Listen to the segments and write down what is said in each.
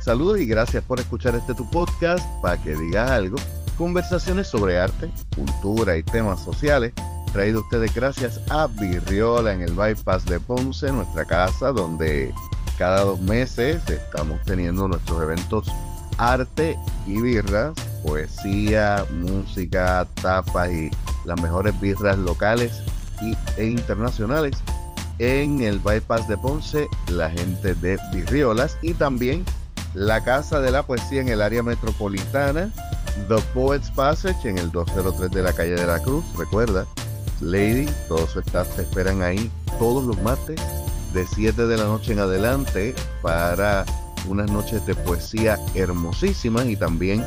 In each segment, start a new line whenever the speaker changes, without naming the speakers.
Saludos y gracias por escuchar este tu podcast para que digas algo. Conversaciones sobre arte, cultura y temas sociales. Traído ustedes gracias a Virriola en el Bypass de Ponce, nuestra casa, donde cada dos meses estamos teniendo nuestros eventos arte y birras, poesía, música, tapas y las mejores birras locales y, e internacionales en el Bypass de Ponce, la gente de Virriolas y también la Casa de la Poesía en el área metropolitana, The Poets Passage en el 203 de la calle de la Cruz, recuerda, Lady, todos están, te esperan ahí todos los martes de 7 de la noche en adelante para unas noches de poesía hermosísimas y también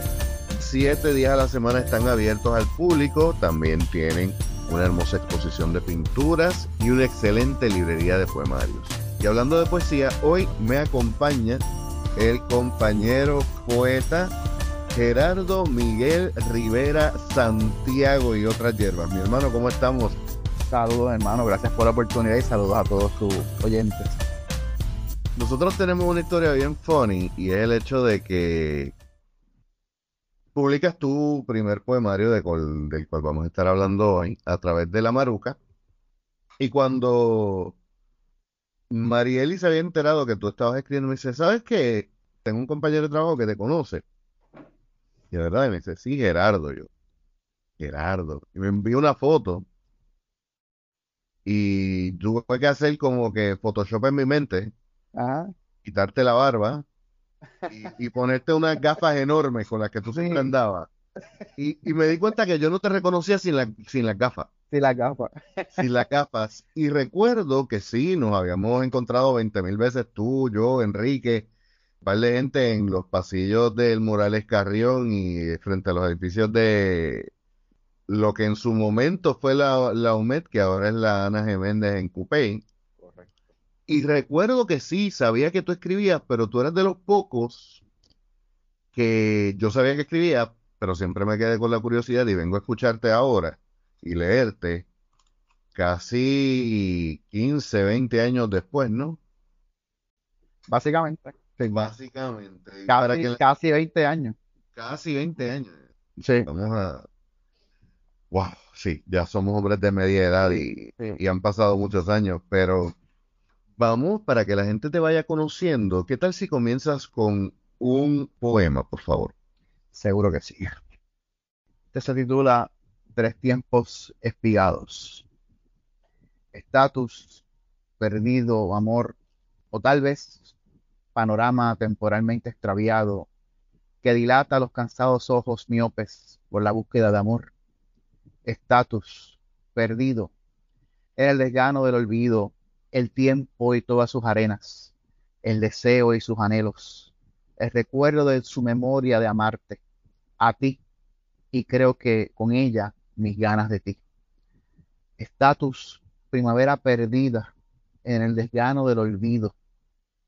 7 días a la semana están abiertos al público, también tienen una hermosa exposición de pinturas y una excelente librería de poemarios. Y hablando de poesía, hoy me acompaña el compañero poeta Gerardo Miguel Rivera Santiago y otras hierbas. Mi hermano, ¿cómo estamos?
Saludos, hermano. Gracias por la oportunidad y saludos a todos tus oyentes.
Nosotros tenemos una historia bien funny y es el hecho de que publicas tu primer poemario de del cual vamos a estar hablando hoy a través de la Maruca. Y cuando Marieli se había enterado que tú estabas escribiendo, me dice, ¿sabes qué? Tengo un compañero de trabajo que te conoce. Y de verdad, me dice, sí, Gerardo, yo. Gerardo. Y me envió una foto. Y tuve que hacer como que Photoshop en mi mente. Quitarte la barba. Y, ponerte unas gafas enormes con las que tú siempre andabas. Y, y, me di cuenta que yo no te reconocía sin, la, sin las gafas.
Sin las gafas.
Sin las gafas. Y recuerdo que sí, nos habíamos encontrado 20 mil veces tú, yo, Enrique, de gente en los pasillos del Morales Carrión y frente a los edificios de lo que en su momento fue la, la UMED, que ahora es la Ana Geméndez en Cupey. Correcto. Y recuerdo que sí, sabía que tú escribías, pero tú eras de los pocos que yo sabía que escribía, pero siempre me quedé con la curiosidad y vengo a escucharte ahora y leerte casi 15, 20 años después, ¿no?
Básicamente.
Básicamente.
Casi, 20 años.
Casi 20 años.
Sí.
Vamos a... Wow, sí, ya somos hombres de media edad y, y han pasado muchos años, pero vamos para que la gente te vaya conociendo. ¿Qué tal si comienzas con un poema, por favor?
Seguro que sí. Este se titula tres tiempos espigados. Estatus, perdido, amor, o tal vez panorama temporalmente extraviado que dilata los cansados ojos miopes por la búsqueda de amor. Estatus, perdido, era el desgano del olvido, el tiempo y todas sus arenas, el deseo y sus anhelos, el recuerdo de su memoria de amarte, a ti, y creo que con ella mis ganas de ti. Estatus, primavera perdida en el desgano del olvido,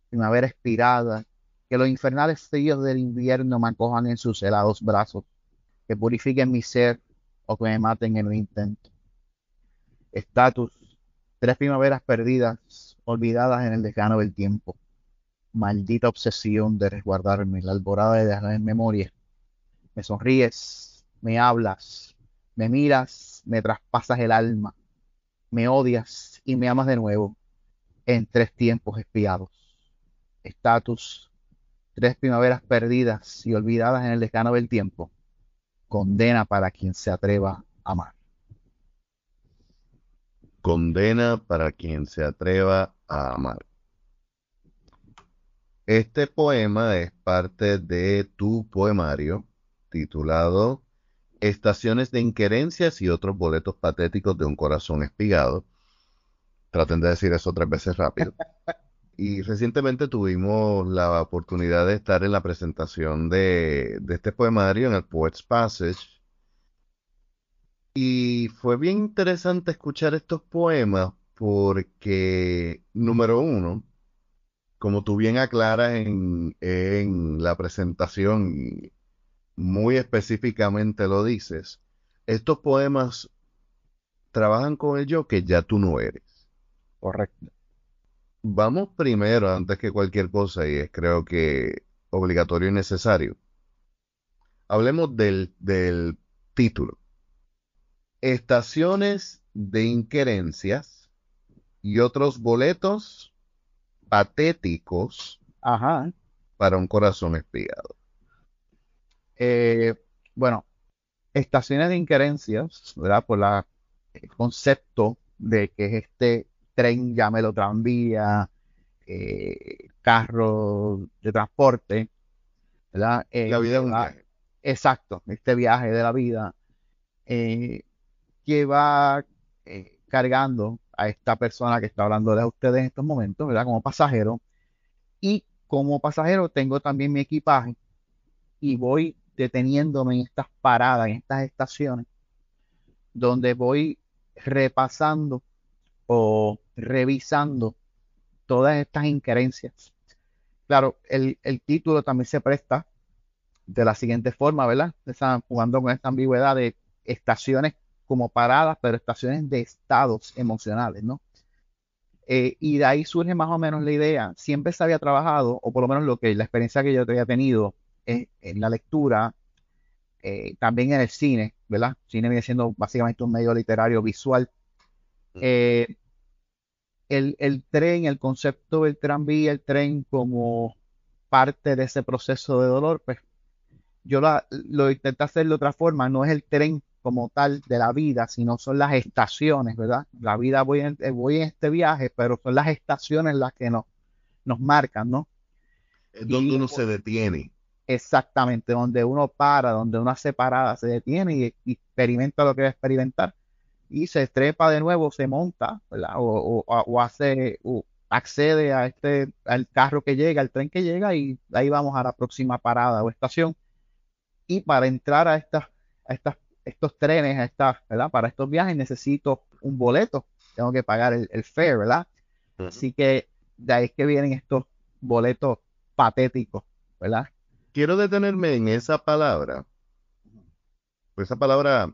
primavera expirada, que los infernales fríos del invierno me acojan en sus helados brazos, que purifiquen mi ser o que me maten en un intento. Estatus, tres primaveras perdidas, olvidadas en el desgano del tiempo. Maldita obsesión de resguardarme, la alborada de dejar en memoria. Me sonríes, me hablas, me miras, me traspasas el alma, me odias y me amas de nuevo en tres tiempos espiados. Estatus, tres primaveras perdidas y olvidadas en el descano del tiempo. Condena para quien se atreva a amar.
Condena para quien se atreva a amar. Este poema es parte de tu poemario titulado estaciones de inquerencias y otros boletos patéticos de un corazón espigado. Traten de decir eso tres veces rápido. Y recientemente tuvimos la oportunidad de estar en la presentación de, de este poemario en el Poets Passage. Y fue bien interesante escuchar estos poemas porque, número uno, como tú bien aclaras en, en la presentación, muy específicamente lo dices, estos poemas trabajan con el yo que ya tú no eres.
Correcto.
Vamos primero, antes que cualquier cosa, y es creo que obligatorio y necesario. Hablemos del, del título. Estaciones de inquerencias y otros boletos patéticos
Ajá.
para un corazón espiado.
Eh, bueno, estaciones de inquerencias, ¿verdad? Por la, el concepto de que es este tren, llámelo tranvía, eh, carro de transporte, ¿verdad? Eh,
La vida es un viaje.
Exacto, este viaje de la vida eh, que va eh, cargando a esta persona que está hablando de ustedes en estos momentos, ¿verdad? Como pasajero. Y como pasajero tengo también mi equipaje y voy deteniéndome en estas paradas, en estas estaciones, donde voy repasando o revisando todas estas inquerencias. Claro, el, título también se presta de la siguiente forma, ¿verdad? Están jugando con esta ambigüedad de estaciones como paradas, pero estaciones de estados emocionales, ¿no? Eh, y de ahí surge más o menos la idea. Siempre se había trabajado, o por lo menos lo que la experiencia que yo había tenido en la lectura, eh, también en el cine, ¿verdad? Cine viene siendo básicamente un medio literario visual. Eh, el, el tren, el concepto del tranvía, el tren como parte de ese proceso de dolor, pues yo la- lo intenté hacer de otra forma, no es el tren como tal de la vida, sino son las estaciones, ¿verdad? La vida voy en, eh, voy en este viaje, pero son las estaciones las que nos, nos marcan, ¿no?
Es donde
Y-
uno se detiene.
Exactamente, donde uno para, donde una hace parada, se detiene y, y experimenta lo que va a experimentar y se trepa de nuevo, se monta, ¿verdad? O, o- o hace, o accede a este, al carro que llega, al tren que llega y ahí vamos a la próxima parada o estación. Y para entrar a estas, a estas, estos trenes, a estas, ¿verdad? Para estos viajes necesito un boleto, tengo que pagar el, el fare, ¿verdad? Así que de ahí es que vienen estos boletos patéticos, ¿verdad?
Quiero detenerme en esa palabra. Pues esa palabra,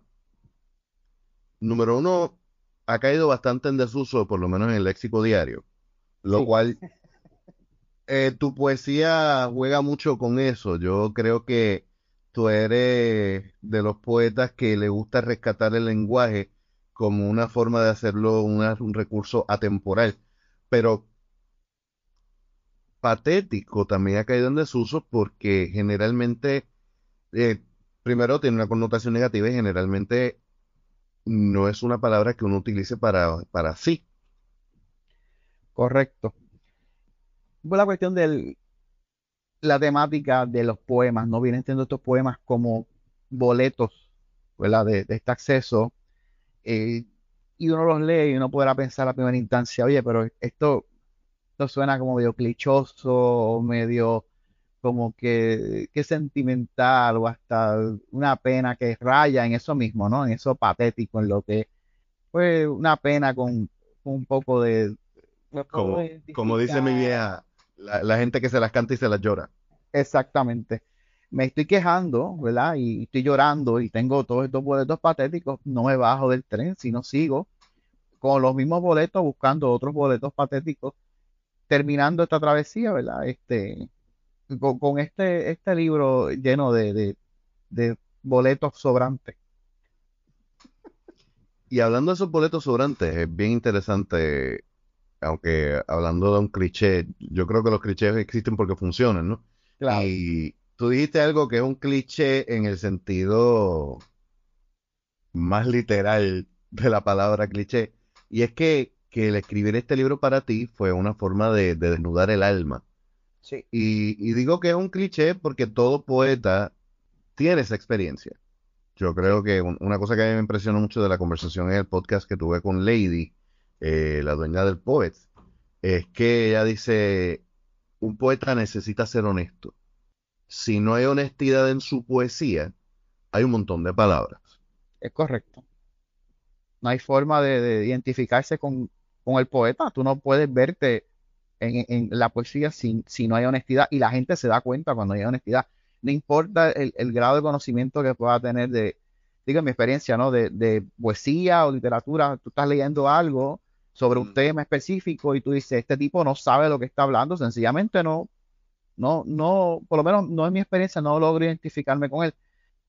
número uno, ha caído bastante en desuso, por lo menos en el léxico diario. Lo
Sí.
cual, eh, tu poesía juega mucho con eso. Yo creo que tú eres de los poetas que le gusta rescatar el lenguaje como una forma de hacerlo una- un recurso atemporal. Pero patético también ha caído en desuso porque generalmente, eh, primero tiene una connotación negativa y generalmente no es una palabra que uno utilice para, para sí.
Correcto. La cuestión de la temática de los poemas, ¿no? Vienen siendo estos poemas como boletos. De, de este acceso. eh, y uno los lee y uno podrá pensar a primera instancia, oye, pero esto, esto suena como medio clichoso, o medio como que, que sentimental, o hasta una pena que raya en eso mismo, ¿no? En eso patético, en lo que fue una pena con, con un poco de...
Como, como dice mi vieja, la, la gente que se las canta y se las llora.
Exactamente. Me estoy quejando, ¿verdad? Y estoy llorando y tengo todos estos boletos patéticos. No me bajo del tren, sino sigo con los mismos boletos buscando otros boletos patéticos, terminando esta travesía, ¿verdad? Este, con, con este, este libro lleno de, de, de boletos sobrantes.
Y hablando de esos boletos sobrantes, es bien interesante, aunque hablando de un cliché, yo creo que los clichés existen porque funcionan, ¿no?
Claro.
Y tú dijiste algo que es un cliché en el sentido más literal de la palabra cliché, y es que, que el escribir este libro para ti fue una forma de, de desnudar el alma.
Sí.
Y, y digo que es un cliché porque todo poeta tiene esa experiencia. Yo creo que un- una cosa que a mí me impresionó mucho de la conversación en el podcast que tuve con Lady, eh, la dueña del Poets, es que ella dice, un poeta necesita ser honesto. Si no hay honestidad en su poesía, hay un montón de palabras.
Es correcto. No hay forma de, de identificarse con, con el poeta. Tú no puedes verte en, en la poesía si, si no hay honestidad y la gente se da cuenta cuando hay honestidad. No importa el, el grado de conocimiento que pueda tener de, digo, en mi experiencia, ¿no? De, de poesía o literatura, tú estás leyendo algo sobre un
Mm.
tema específico y tú dices, este tipo no sabe lo que está hablando, sencillamente no, no, no, por lo menos no en mi experiencia, no logro identificarme con él.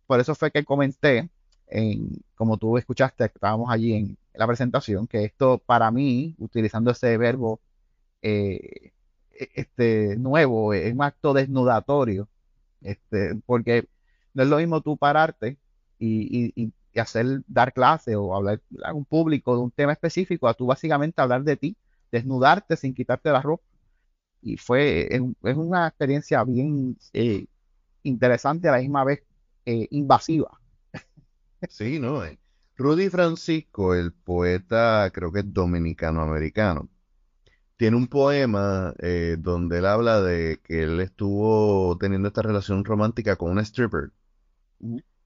Por eso fue que comenté, en, como tú escuchaste, estábamos allí en la presentación, que esto para mí, utilizando ese verbo eh, e, este, nuevo, es un acto desnudatorio, este, porque no es lo mismo tú pararte y, y, hacer, dar clase o hablar a un público de un tema específico, a tú básicamente hablar de ti, desnudarte sin quitarte la ropa. Y fue, es, una experiencia bien eh, interesante a la misma vez eh, invasiva.
Sí, ¿no? Eh, Rudy Francisco, el poeta, creo que es dominicano-americano, tiene un poema donde él habla de que él estuvo teniendo esta relación romántica con una stripper.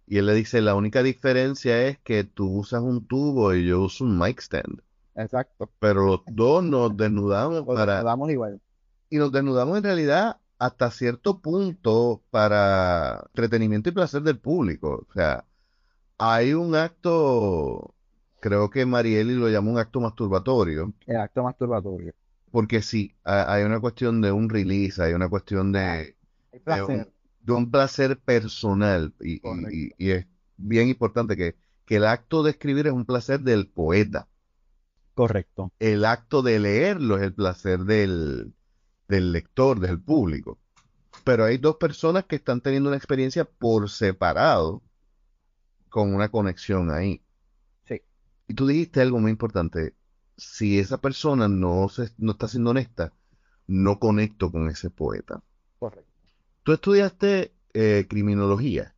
Y él le dice, la única diferencia es que tú usas un tubo y yo uso un mic stand.
Exacto.
Pero los dos nos desnudamos
Nos
para...
desnudamos igual.
Y nos desnudamos en realidad hasta cierto punto para entretenimiento y placer del público. O sea, hay un acto, creo que Marieli lo llama un acto masturbatorio.
El acto masturbatorio.
Porque sí, hay una cuestión de un release, hay una cuestión de,
placer.
de un placer personal. Y, y- y es bien importante que, que el acto de escribir es un placer del poeta.
Correcto.
El acto de leerlo es el placer del, del lector, del público. Pero hay dos personas que están teniendo una experiencia por separado con una conexión ahí.
Sí.
Y tú dijiste algo muy importante. Si esa persona no, se, no está siendo honesta, no conecto con ese poeta.
Correcto.
Tú estudiaste eh, criminología.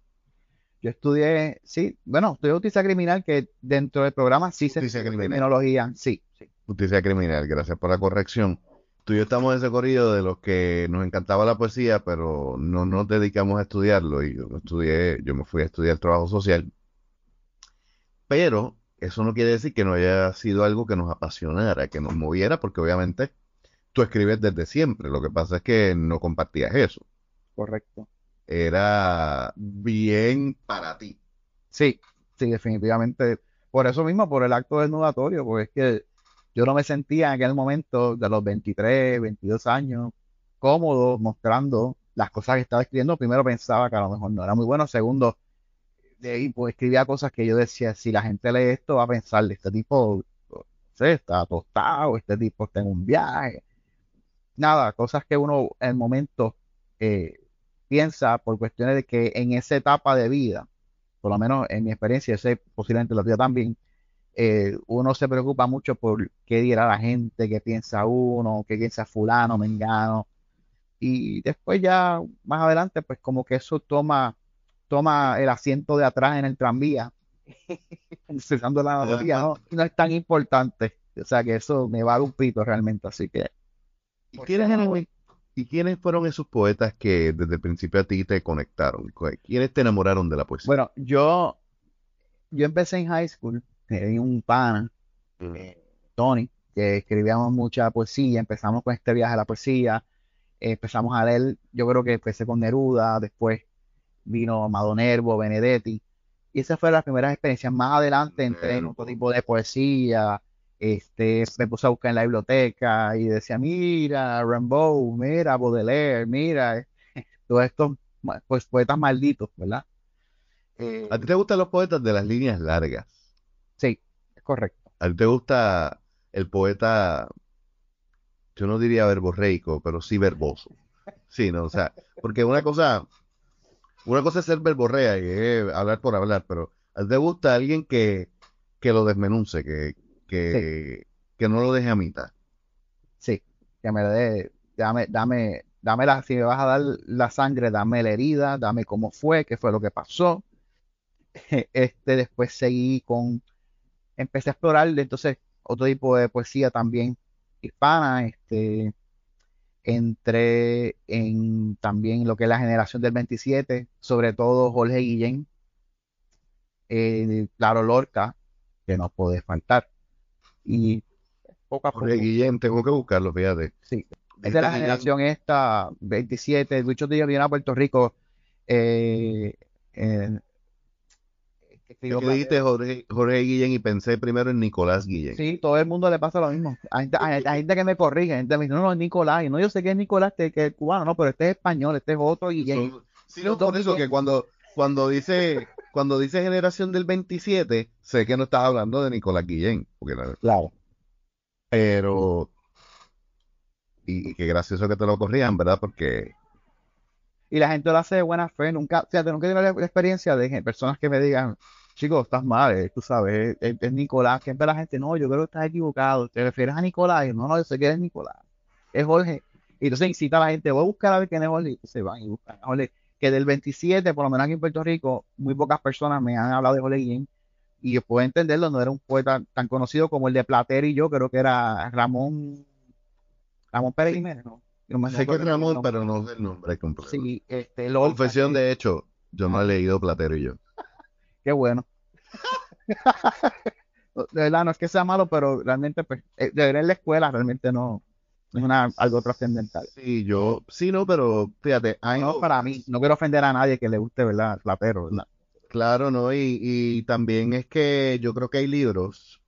Yo estudié, sí, bueno, estudié justicia criminal, que dentro del programa sí se estudia
criminal.
criminología, sí, sí.
Justicia criminal, gracias por la corrección. Tú y yo estamos en ese corrido de los que nos encantaba la poesía, pero no nos dedicamos a estudiarlo. Y yo estudié, yo me fui a estudiar trabajo social. Pero eso no quiere decir que no haya sido algo que nos apasionara, que nos moviera, porque obviamente tú escribes desde siempre. Lo que pasa es que no compartías eso.
Correcto.
Era bien para ti.
Sí, sí, definitivamente. Por eso mismo, por el acto desnudatorio, porque es que yo no me sentía en aquel momento de los 23, 22 años cómodo mostrando las cosas que estaba escribiendo. Primero pensaba que a lo mejor no era muy bueno. Segundo, de ahí pues escribía cosas que yo decía, si la gente lee esto va a pensar, este tipo, no está tostado, este tipo está en un viaje. Nada, cosas que uno en el momento eh, piensa por cuestiones de que en esa etapa de vida, por lo menos en mi experiencia, posiblemente la tuya también, eh, uno se preocupa mucho por qué dirá la gente, qué piensa uno, qué piensa fulano, mengano, y después ya más adelante, pues como que eso toma, toma el asiento de atrás en el tranvía, usando la analogía, ¿no? Y no es tan importante, o sea que eso me va un pito realmente, así que
¿Y quiénes eran- ¿Y quiénes fueron esos poetas que desde el principio a ti te conectaron? ¿Quiénes te enamoraron de la poesía?
Bueno, yo, yo empecé en high school, tenía un pana,
Mm.
eh, Tony, que escribíamos mucha poesía, empezamos con este viaje a la poesía, eh, empezamos a leer, yo creo que empecé con Neruda, después vino Amado Nervo, Benedetti, y esas fueron las primeras experiencias. Más adelante entré en otro tipo de poesía, este, me puse a buscar en la biblioteca y decía, mira, Rimbaud, mira, Baudelaire, mira, todos estos pues, poetas malditos, ¿verdad? Eh,
¿A ti te gustan los poetas de las líneas largas?
sí, es correcto.
¿A ti te gusta el poeta, yo no diría verborreico, pero sí verboso? Sí, ¿no? O sea, porque una cosa, una cosa es ser verborrea y hablar por hablar, pero ¿a ti te gusta alguien que, que lo desmenunce, que, que, que no lo deje a mitad?
Sí, que me dé, dame, dame, dame la, si me vas a dar la sangre, dame la herida, dame cómo fue, qué fue lo que pasó. Este, después seguí con, empecé a explorar entonces otro tipo de poesía también hispana, este, entré en también lo que es la generación del 27, sobre todo Jorge Guillén, eh, Claro Lorca, que no puede faltar. Y poco a poco.
Jorge Guillén, tengo que buscarlo, fíjate.
Sí, es de la generación esta, 27, Lucho Díaz viene a Puerto Rico, eh, en- lo
que dijiste Jorge, Jorge Guillén y pensé primero en Nicolás Guillén.
Sí, todo el mundo le pasa lo mismo. Hay gente, hay- hay gente que me corrige, hay gente que me dice, no, no, es Nicolás. Y no, yo sé que es Nicolás, que es cubano, no, pero este es español, este es otro Guillén.
Son- sí, no, por eso que cuando, cuando dice cuando dice generación del 27, sé que no estás hablando de Nicolás Guillén, porque
Claro.
pero y, y qué gracioso que te lo corrían, ¿verdad? Porque
Y la gente lo hace de buena fe. Nunca, o sea, nunca he tenido la, experiencia de personas que me digan, chicos, estás mal, eh, tú sabes, es, es Nicolás. Siempre la gente, no, yo creo que estás equivocado. ¿Te refieres a Nicolás? Y yo, no, no, yo sé que eres Nicolás. Es Jorge. Y entonces incita a la gente, voy a buscar a ver quién es Jorge. Y se van y buscan a Jorge. Que del 27, por lo menos aquí en Puerto Rico, muy pocas personas me han hablado de Jorge Guillén. Y yo puedo entenderlo, no era un poeta tan conocido como el de Platero y yo, creo que era Ramón, Ramón Pérez Jiménez, ¿no? No me
sé que es Ramón, pero no sé el nombre completo.
Sí, este,
Confesión, de hecho, yo no he leído Platero y yo.
Qué bueno. De verdad, no es que sea malo, pero realmente, pues, eh, de ver en la escuela realmente no, no es una, algo trascendental.
Sí, yo, sí, no, pero fíjate, hay-
No para mí, no quiero ofender a nadie que le guste, ¿verdad? Platero, ¿verdad?
claro, ¿no? Y, y también es que yo creo que hay libros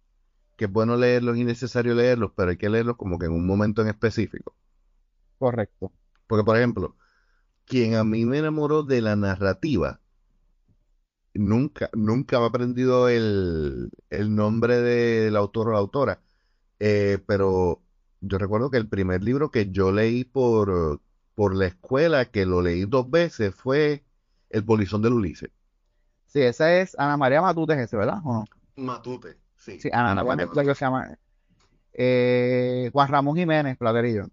que es bueno leerlos y necesario leerlos, pero hay que leerlos como que en un momento en específico.
Correcto.
Porque, por ejemplo, quien a mí me enamoró de la narrativa, nunca, nunca me ha aprendido el, el nombre del autor o la autora, eh, pero yo recuerdo que el primer libro que yo leí por, por la escuela, que lo leí dos veces, fue El Polizón del Ulises.
Sí, esa es Ana María Matute, es ese, ¿verdad? ¿O no?
Matute, sí.
Sí, Ana,
Ana
María
María
Matute, que se llama. Eh, Juan Ramón Jiménez, Platerillo.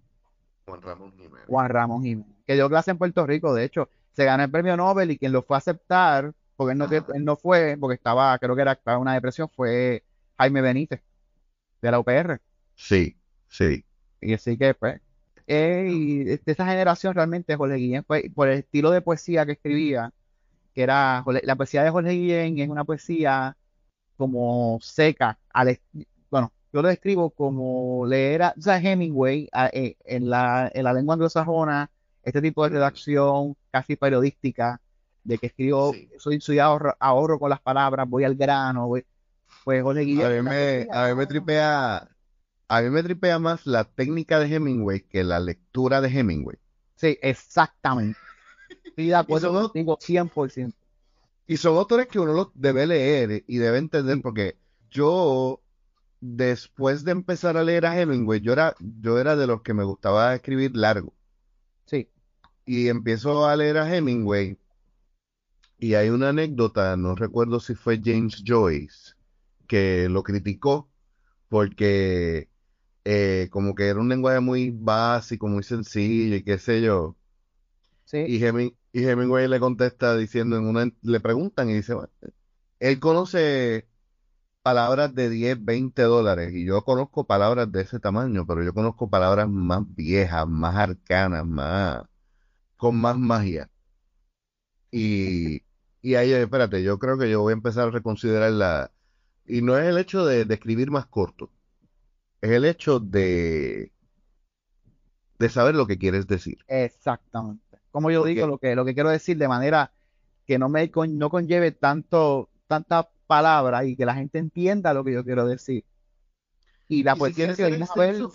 Juan Ramón Jiménez.
Juan Ramón Jiménez, que dio clase en Puerto Rico, de hecho, se ganó el premio Nobel y quien lo fue a aceptar, porque él no, él no fue, porque estaba, creo que era, estaba una depresión, fue Jaime Benítez, de la UPR.
Sí, sí.
Y así que, pues, eh, y de esa generación realmente Jorge Guillén fue, por el estilo de poesía que escribía, que era, la poesía de Jorge Guillén es una poesía como seca, al bueno, yo lo describo como leer a, o sea, Hemingway a- eh, en la, en la lengua anglosajona, este tipo de redacción casi periodística, de que escribo,
Sí.
soy, soy ahorro, ahorro con las palabras, voy al grano, voy, pues Jorge.
A mí me, a mí me tripea, a mí me tripea más la técnica de Hemingway que la lectura de Hemingway.
Sí, exactamente. Estoy de acuerdo
son-
contigo 100%.
Y son autores que uno los debe leer y debe entender porque yo, después de empezar a leer a Hemingway, yo era, yo era de los que me gustaba escribir largo.
Sí,
Y empiezo a leer a Hemingway y hay una anécdota, no recuerdo si fue James Joyce, que lo criticó porque eh, como que era un lenguaje muy básico, muy sencillo y qué sé yo.
sí,
Y, Heming- y Hemingway le contesta diciendo en una, le preguntan y dice, "Bueno, él conoce palabras de 10, 20 dólares y yo conozco palabras de ese tamaño, pero yo conozco palabras más viejas, más arcanas, más, con más magia. Y, y ahí, espérate, yo creo que yo voy a empezar a reconsiderar la, y no es el hecho de, de escribir más corto, es el hecho de, de saber lo que quieres decir.
exactamente. Como yo
Porque-
digo, lo que, lo que quiero decir de manera que no me con- no conlleve tanto, tanta palabra y que la gente entienda lo que yo quiero decir. Y la
Y si
poesía
quieres
que a ver
extenso,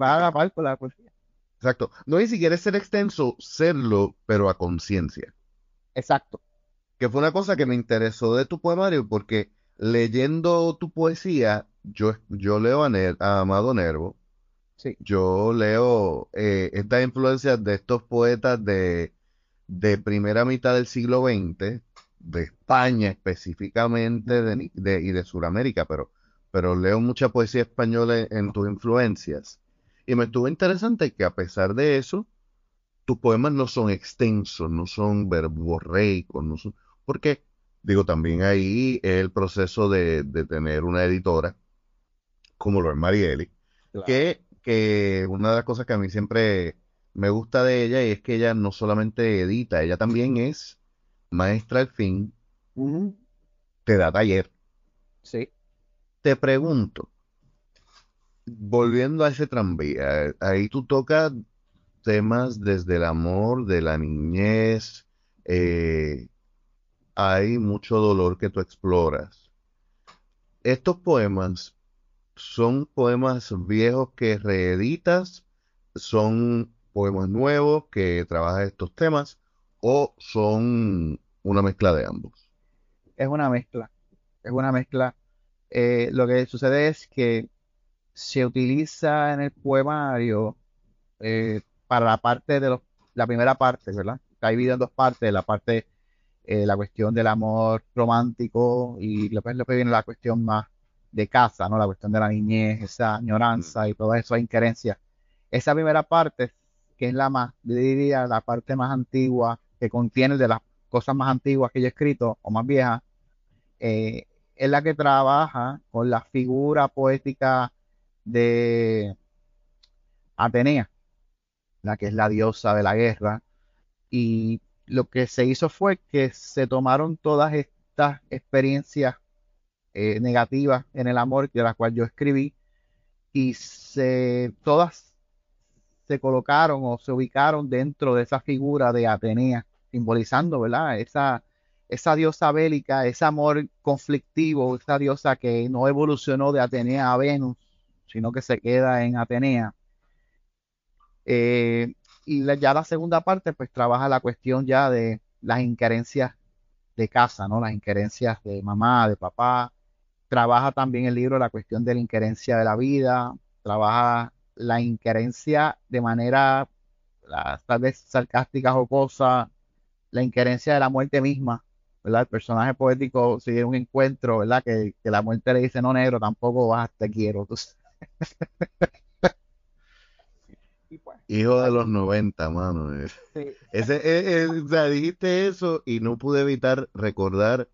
va a la par con la poesía.
Exacto. No, y si quieres ser extenso, serlo, pero a conciencia.
Exacto.
Que fue una cosa que me interesó de tu poemario, porque leyendo tu poesía, yo, yo leo a, Ner- a Amado Nervo,
Sí,
yo leo eh, estas influencias de estos poetas de, de primera mitad del siglo XX, de España específicamente de, y de Sudamérica, pero, pero leo mucha poesía española en, en tus influencias. Y me estuvo interesante que a pesar de eso, tus poemas no son extensos, no son verborreicos, no son... Porque, digo, también ahí es el proceso de, de tener una editora, como lo es Marieli,
claro.
que, que una de las cosas que a mí siempre me gusta de ella y es que ella no solamente edita, ella también es maestra al fin, te da taller.
Sí,
Te pregunto, volviendo a ese tranvía, ahí tú tocas temas desde el amor, de la niñez, eh, hay mucho dolor que tú exploras. Estos poemas son poemas viejos que reeditas, son poemas nuevos que trabajan estos temas o son una mezcla de ambos.
Es una mezcla, es una mezcla. Eh, lo que sucede es que se utiliza en el poemario eh, para la parte de los, la primera parte, ¿verdad? Está dividido en dos partes, la parte, eh, la cuestión del amor romántico y después lo que viene la cuestión más de casa, ¿no? La cuestión de la niñez, esa añoranza y todas esas inquerencias. Esa primera parte, que es la más, diría, la parte más antigua, que contiene de las cosas más antiguas que yo he escrito, o más viejas, eh, es la que trabaja con la figura poética de Atenea, la que es la diosa de la guerra. Y lo que se hizo fue que se tomaron todas estas experiencias eh, negativas en el amor de las cuales yo escribí y se todas se colocaron o se ubicaron dentro de esa figura de Atenea, simbolizando, ¿verdad? Esa, esa diosa bélica, ese amor conflictivo, esa diosa que no evolucionó de Atenea a Venus, sino que se queda en Atenea. Eh, y ya la segunda parte, pues trabaja la cuestión ya de las inquerencias de casa, ¿no? Las inquerencias de mamá, de papá. Trabaja también el libro la cuestión de la inquerencia de la vida, trabaja la inquerencia de manera tal vez sarcástica, jocosa, la inquerencia de la muerte misma, ¿verdad? El personaje poético sigue un encuentro, ¿verdad? Que, la muerte le dice, no negro, tampoco vas, te quiero.
Hijo de los 90, mano. Ese, eh, eh, o sea, dijiste eso y no pude evitar recordar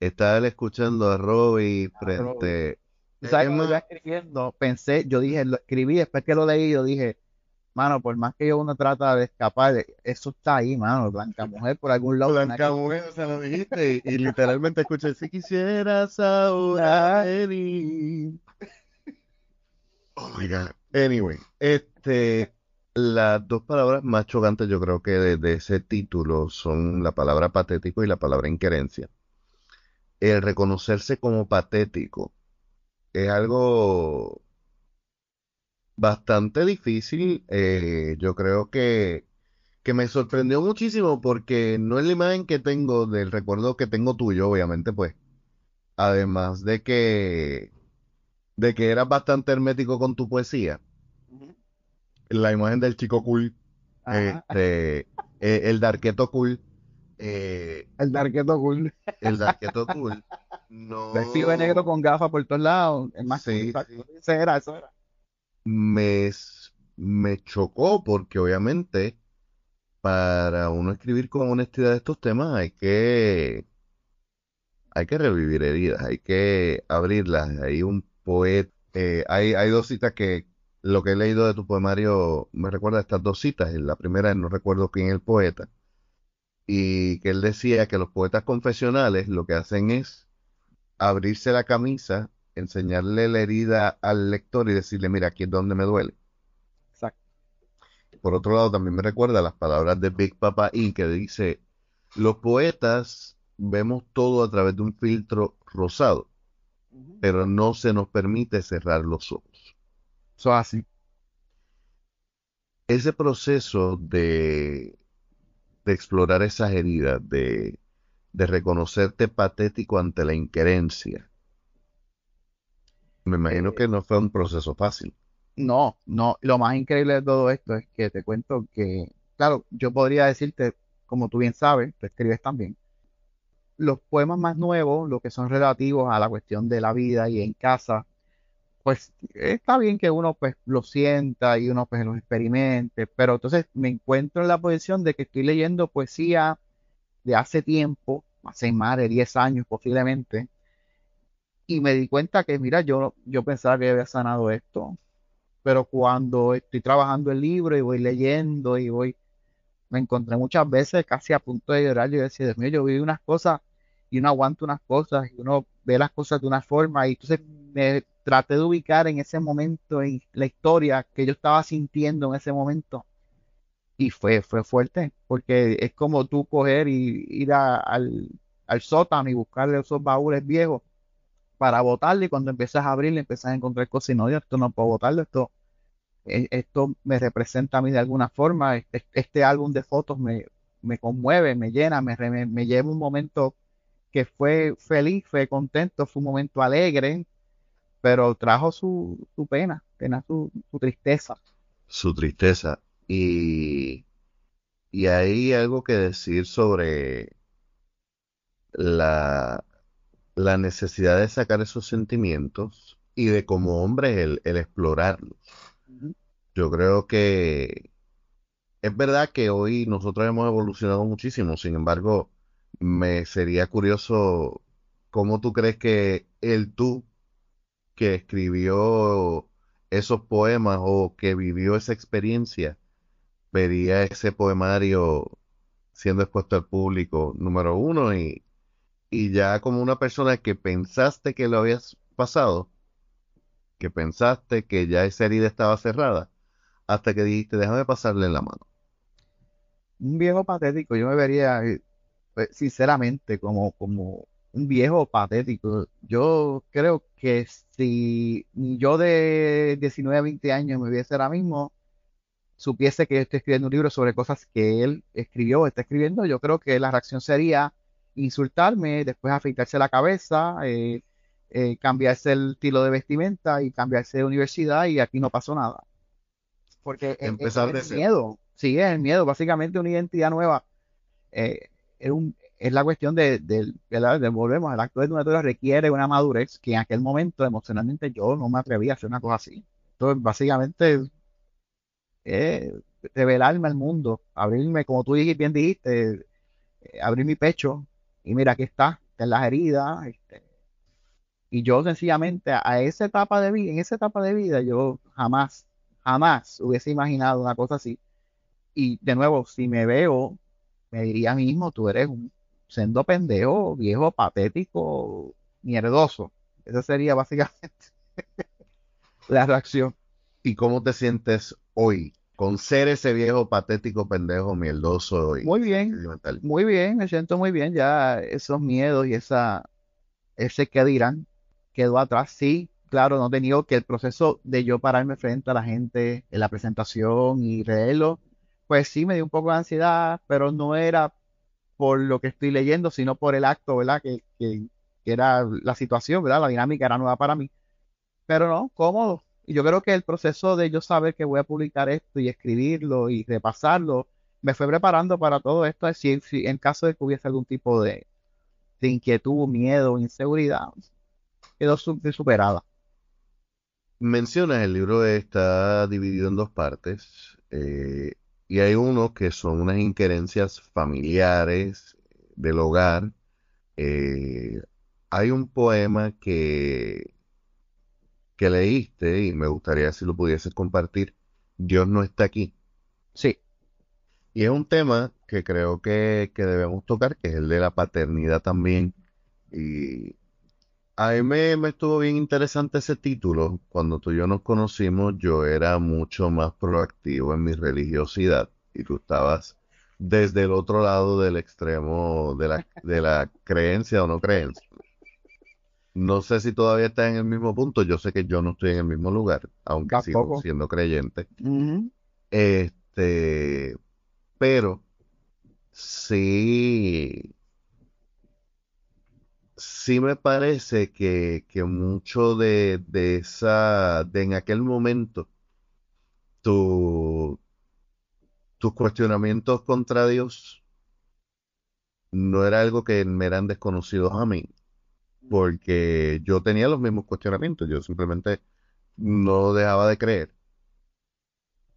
estar escuchando a Robbie frente.
¿Sabes lo iba escribiendo? Pensé, yo dije, lo escribí, después que lo leí, yo dije, mano, por más que uno trata de escapar, eso está ahí, mano, Blanca Mujer por algún lado.
Blanca Mujer, o sea, lo dijiste y, literalmente escuché, si quisieras ahora, Oh my God. Anyway, este, las dos palabras más chocantes yo creo que de, ese título son la palabra patético y la palabra inquerencia. El reconocerse como patético es algo bastante difícil. Eh, yo creo que, que me sorprendió muchísimo porque no es la imagen que tengo del recuerdo que tengo tuyo, obviamente, pues. Además de que de que eras bastante hermético con tu poesía. La imagen del chico cool, este, eh, el darqueto cool.
Eh, el darqueto cool.
El darqueto cool. No.
Vestido de negro con gafas por todos lados. Es más, sí, Eso era, eso era.
Me, me chocó porque obviamente para uno escribir con honestidad estos temas hay que hay que revivir heridas, hay que abrirlas. Hay un poeta. Eh, hay, hay dos citas que lo que he leído de tu poemario me recuerda a estas dos citas. La primera, no recuerdo quién es el poeta, y que él decía que los poetas confesionales lo que hacen es abrirse la camisa, enseñarle la herida al lector y decirle, mira, aquí es donde me duele. Exacto. Por otro lado, también me recuerda las palabras de Big Papa y que dice, los poetas vemos todo a través de un filtro rosado pero no se nos permite cerrar los ojos.
Eso así.
Ese proceso de, de explorar esas heridas, de, de reconocerte patético ante la inquerencia, me imagino que no fue un proceso fácil.
No, no. Lo más increíble de todo esto es que te cuento que, claro, yo podría decirte, como tú bien sabes, tú escribes también, los poemas más nuevos, los que son relativos a la cuestión de la vida y en casa, pues está bien que uno pues lo sienta y uno pues los experimente, pero entonces me encuentro en la posición de que estoy leyendo poesía de hace tiempo, hace más de 10 años posiblemente, y me di cuenta que, mira, yo, yo pensaba que había sanado esto, pero cuando estoy trabajando el libro y voy leyendo y voy, me encontré muchas veces casi a punto de llorar, yo decía, Dios mío, yo vi unas cosas y uno aguanta unas cosas y uno ve las cosas de una forma y entonces me traté de ubicar en ese momento en la historia que yo estaba sintiendo en ese momento. Y fue, fue fuerte porque es como tú coger y ir al, al sótano y buscarle esos baúles viejos para botarle y cuando empiezas a abrirle empiezas a encontrar cosas y no, esto no puedo botarlo, esto, e, esto me representa a mí de alguna forma, este, este álbum de fotos me, me conmueve, me llena, me, me, lleva un momento que fue feliz, fue contento, fue un momento alegre, pero trajo su, su pena, pena su, su tristeza.
Su tristeza. Y, y hay algo que decir sobre la, la necesidad de sacar esos sentimientos y de como hombre el, el explorarlos. Yo creo que es verdad que hoy nosotros hemos evolucionado muchísimo, sin embargo, me sería curioso cómo tú crees que el tú que escribió esos poemas o que vivió esa experiencia vería ese poemario siendo expuesto al público, número uno, y, y ya como una persona que pensaste que lo habías pasado, que pensaste que ya esa herida estaba cerrada, hasta que dijiste, déjame pasarle la mano.
Un viejo patético, yo me vería, eh, sinceramente, como, como un viejo patético. Yo creo que si yo de 19 a 20 años me viese ahora mismo, supiese que yo estoy escribiendo un libro sobre cosas que él escribió, está escribiendo, yo creo que la reacción sería insultarme, después afeitarse la cabeza, eh, eh, cambiarse el estilo de vestimenta y cambiarse de universidad y aquí no pasó nada. Porque
Empezar
es, miedo, sí, es el miedo, básicamente una identidad nueva. Eh, es, un, es, la cuestión de, de, de, volvemos, el acto de naturaleza requiere una madurez que en aquel momento emocionalmente yo no me atrevía a hacer una cosa así. Entonces, básicamente, es revelarme al mundo, abrirme, como tú bien dijiste, abrir mi pecho y mira, aquí está, en las heridas. Este, y yo sencillamente a, esa etapa de vida, en esa etapa de vida, yo jamás, jamás hubiese imaginado una cosa así. Y de nuevo, si me veo, me diría mismo, tú eres un sendo pendejo, viejo, patético, mierdoso. Esa sería básicamente la reacción.
¿Y cómo te sientes hoy? con ser ese viejo patético pendejo mierdoso
y muy bien muy bien me siento muy bien ya esos miedos y esa ese que dirán quedó atrás sí claro no tenido que el proceso de yo pararme frente a la gente en la presentación y leerlo pues sí me dio un poco de ansiedad pero no era por lo que estoy leyendo sino por el acto verdad que, que, que era la situación verdad la dinámica era nueva para mí. Pero no cómodo. Y yo creo que el proceso de yo saber que voy a publicar esto y escribirlo y repasarlo, me fue preparando para todo esto. Si, si en caso de que hubiese algún tipo de, inquietud, miedo, inseguridad, quedó superada.
Mencionas el libro está dividido en dos partes. Eh, y hay uno que son unas inquerencias familiares del hogar. Eh, hay un poema que que leíste y me gustaría si lo pudieses compartir. Dios no está aquí.
Sí.
Y es un tema que creo que, debemos tocar, que es el de la paternidad también. Y a mí me, me, estuvo bien interesante ese título. Cuando tú y yo nos conocimos, yo era mucho más proactivo en mi religiosidad y tú estabas desde el otro lado del extremo de la, de la creencia o no creencia. No sé si todavía está en el mismo punto. Yo sé que yo no estoy en el mismo lugar, aunque sigo siendo creyente. Este, pero sí, sí me parece que, mucho de, esa, de en aquel momento, tu, tus cuestionamientos contra Dios no era algo que me eran desconocidos a mí porque yo tenía los mismos cuestionamientos, yo simplemente no dejaba de creer,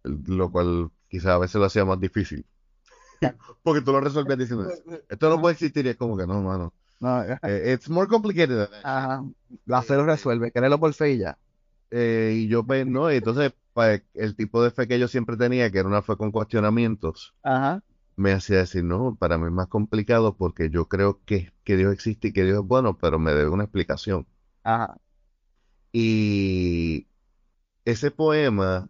lo cual quizás a veces lo hacía más difícil. porque tú lo resolvías diciendo, esto no puede existir y es como que no, mano. No, eh, it's more complicated.
Ajá. La fe lo resuelve, créelo por fe y ya.
Eh, y yo, pues, no, entonces, pues, el tipo de fe que yo siempre tenía, que era una fe con cuestionamientos,
Ajá
me hacía decir, no, para mí es más complicado porque yo creo que, que Dios existe y que Dios es bueno, pero me debe una explicación.
Ajá.
Y ese poema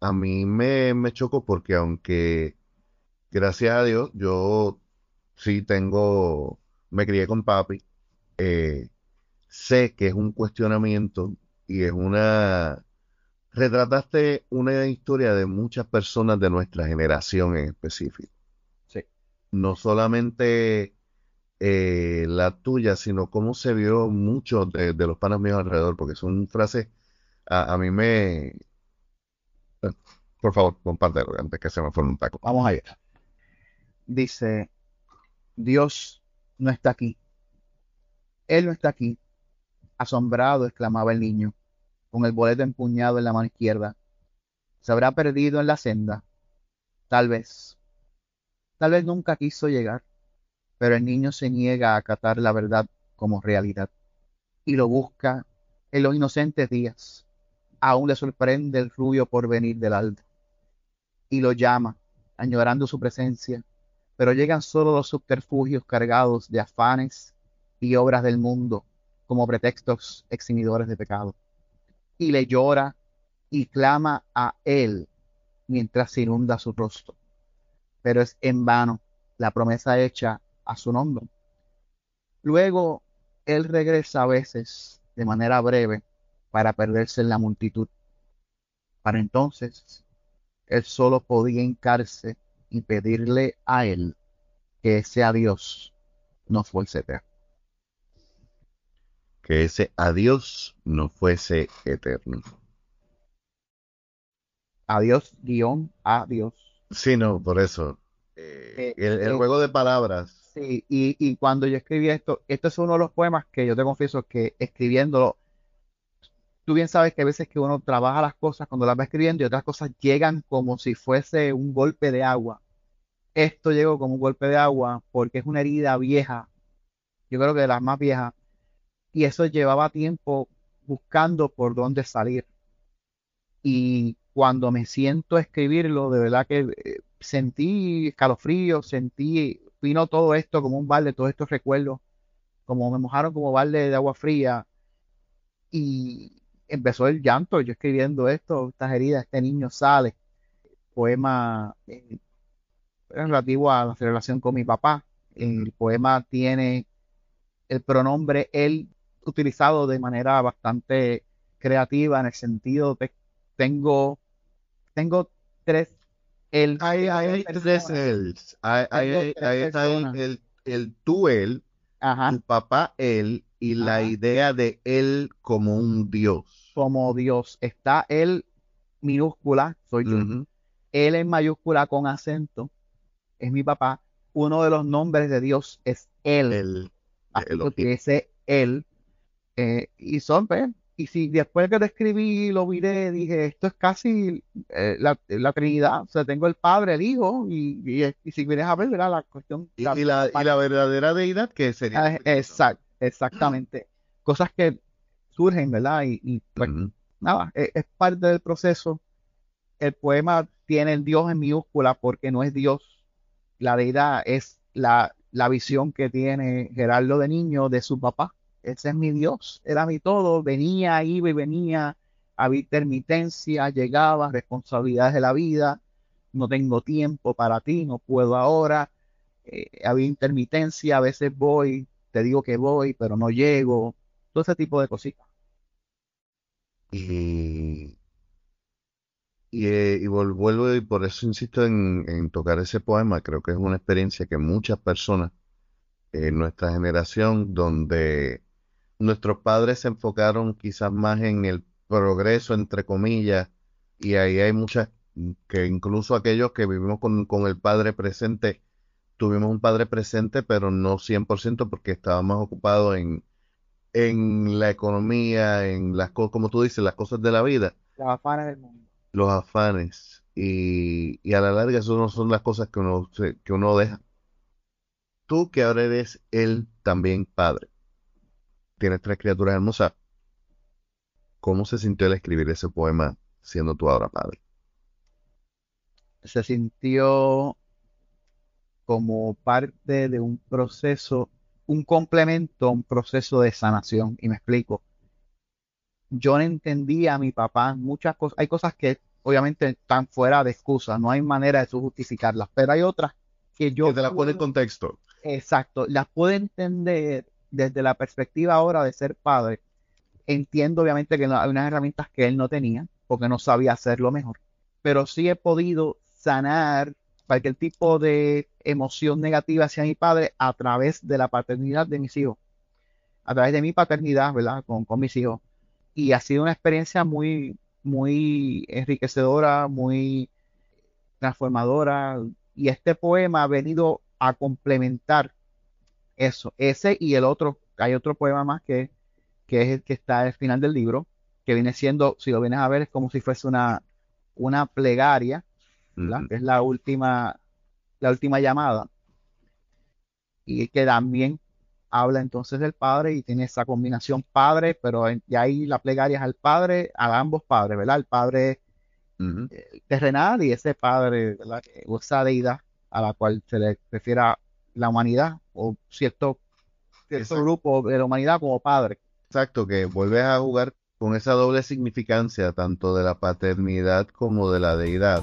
a mí me, me chocó porque aunque, gracias a Dios, yo sí tengo, me crié con papi, eh, sé que es un cuestionamiento y es una, retrataste una historia de muchas personas de nuestra generación en específico.
Sí.
No solamente eh, la tuya, sino cómo se vio mucho de, de los panas míos alrededor, porque son frases, a, a mí me... Por favor, compártelo antes que se me forme un taco.
Vamos allá. Dice, Dios no está aquí. Él no está aquí. Asombrado, exclamaba el niño, con el boleto empuñado en la mano izquierda. Se habrá perdido en la senda. Tal vez. Tal vez nunca quiso llegar, pero el niño se niega a acatar la verdad como realidad y lo busca en los inocentes días. Aún le sorprende el rubio porvenir del alba y lo llama, añorando su presencia, pero llegan solo los subterfugios cargados de afanes y obras del mundo como pretextos eximidores de pecado. Y le llora y clama a él mientras se inunda su rostro. Pero es en vano la promesa hecha a su nombre. Luego él regresa a veces de manera breve para perderse en la multitud. Para entonces, él solo podía hincarse y pedirle a él que ese adiós no fuese eterno.
Que ese adiós no fuese eterno.
Adiós, guion, adiós.
Sí, no, por eso. eh,
Eh,
el, el
eh,
juego de palabras.
Sí, y, y cuando yo escribí esto, este es uno de los poemas que yo te confieso que escribiéndolo, tú bien sabes que a veces que uno trabaja las cosas cuando las va escribiendo y otras cosas llegan como si fuese un golpe de agua. Esto llegó como un golpe de agua porque es una herida vieja, yo creo que de las más viejas, y eso llevaba tiempo buscando por dónde salir. Y cuando me siento a escribirlo, de verdad que eh, sentí escalofrío, sentí, vino todo esto como un balde, todos estos recuerdos, como me mojaron como balde de agua fría. Y empezó el llanto, yo escribiendo esto, estas heridas, este niño sale. Poema eh, relativo a la relación con mi papá. El poema tiene el pronombre él utilizado de manera bastante creativa en el sentido de tengo, tengo tres él.
Hay, hay,
tres
tres ahí está el, el, el tú, él,
Ajá,
tu papá, él, y la idea de él como un dios.
Como Dios. Está él minúscula, soy yo. Él en mayúscula con acento, es mi papá. Uno de los nombres de Dios es él.
El,
que
Elohim.
utilicé él. eh, y son, pues, y si después que lo escribí y lo miré, dije, esto es casi eh, la, la Trinidad. O sea, tengo el Padre, el Hijo, y, y, y si vienes a ver. La cuestión.
y, y la, y la verdadera deidad que sería.
Ah, exact- exactamente. Cosas que surgen, ¿verdad? Y, y, pues, nada, es, es parte del proceso. El poema tiene el Dios en minúscula porque no es Dios. La deidad es la, la visión que tiene Gerardo de niño de su papá. Ese es mi Dios, era mi todo. Venía, iba y venía, había intermitencia, llegaba, responsabilidades de la vida. No tengo tiempo para ti, no puedo ahora. Eh, había intermitencia, a veces voy, te digo que voy, pero no llego. Todo ese tipo de cositas.
Y, y, eh, y vuelvo y por eso insisto en, en tocar ese poema. Creo que es una experiencia que muchas personas en nuestra generación, donde nuestros padres se enfocaron quizás más en el progreso, entre comillas, y ahí hay muchas, que incluso aquellos que vivimos con, con el padre presente, tuvimos un padre presente, pero no 100% porque estábamos ocupados en, en la economía, en las cosas, como tú dices, las cosas de la vida
Las afanes del mundo.
los afanes y, y a la larga eso no son las cosas que uno, se- que uno deja. Tú que ahora eres él también padre, tienes tres criaturas hermosas, ¿cómo se sintió el escribir ese poema siendo tú ahora padre?
se sintió como parte de un proceso, un complemento a un proceso de sanación. Y me explico. Yo no entendía a mi papá muchas cosas. Hay cosas que obviamente están fuera de excusa, no hay manera de justificarlas, pero hay otras que yo
Que te pone en contexto.
Exacto, las puedo entender desde la perspectiva ahora de ser padre. Entiendo obviamente que hay unas herramientas que él no tenía, porque no sabía hacerlo mejor, pero sí he podido sanar cualquier tipo de emoción negativa hacia mi padre a través de la paternidad de mis hijos, a través de mi paternidad, ¿verdad? Con, con mis hijos. Y ha sido una experiencia muy, muy enriquecedora, muy transformadora. Y este poema ha venido a complementar eso, ese y el otro. Hay otro poema más que, que es el que está al final del libro, que viene siendo, si lo vienes a ver, es como si fuese una, una plegaria, es la última, la última llamada. Y que también habla entonces del Padre y tiene esa combinación Padre, pero de ahí la plegaria es al Padre, a ambos padres, ¿verdad? El Padre eh, terrenal y ese Padre, ¿verdad? esa deidad a la cual se le refiere a la humanidad o cierto, cierto grupo de la humanidad como Padre.
Exacto, que vuelves a jugar con esa doble significancia tanto de la paternidad como de la deidad.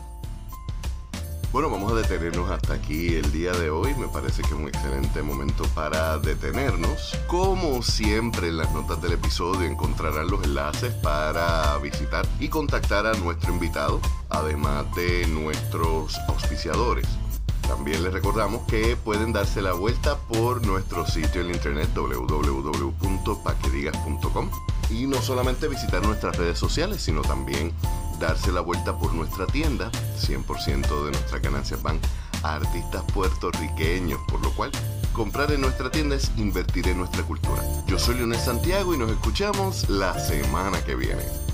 Bueno, vamos a detenernos hasta aquí el día de hoy. Me parece que es un excelente momento para detenernos. Como siempre, en las notas del episodio encontrarán los enlaces para visitar y contactar a nuestro invitado, además de nuestros auspiciadores. También les recordamos que pueden darse la vuelta por nuestro sitio en internet www.paquedigas.com y no solamente visitar nuestras redes sociales, sino también darse la vuelta por nuestra tienda. 100% de nuestras ganancias van a artistas puertorriqueños, por lo cual comprar en nuestra tienda es invertir en nuestra cultura. Yo soy Leonel Santiago y nos escuchamos la semana que viene.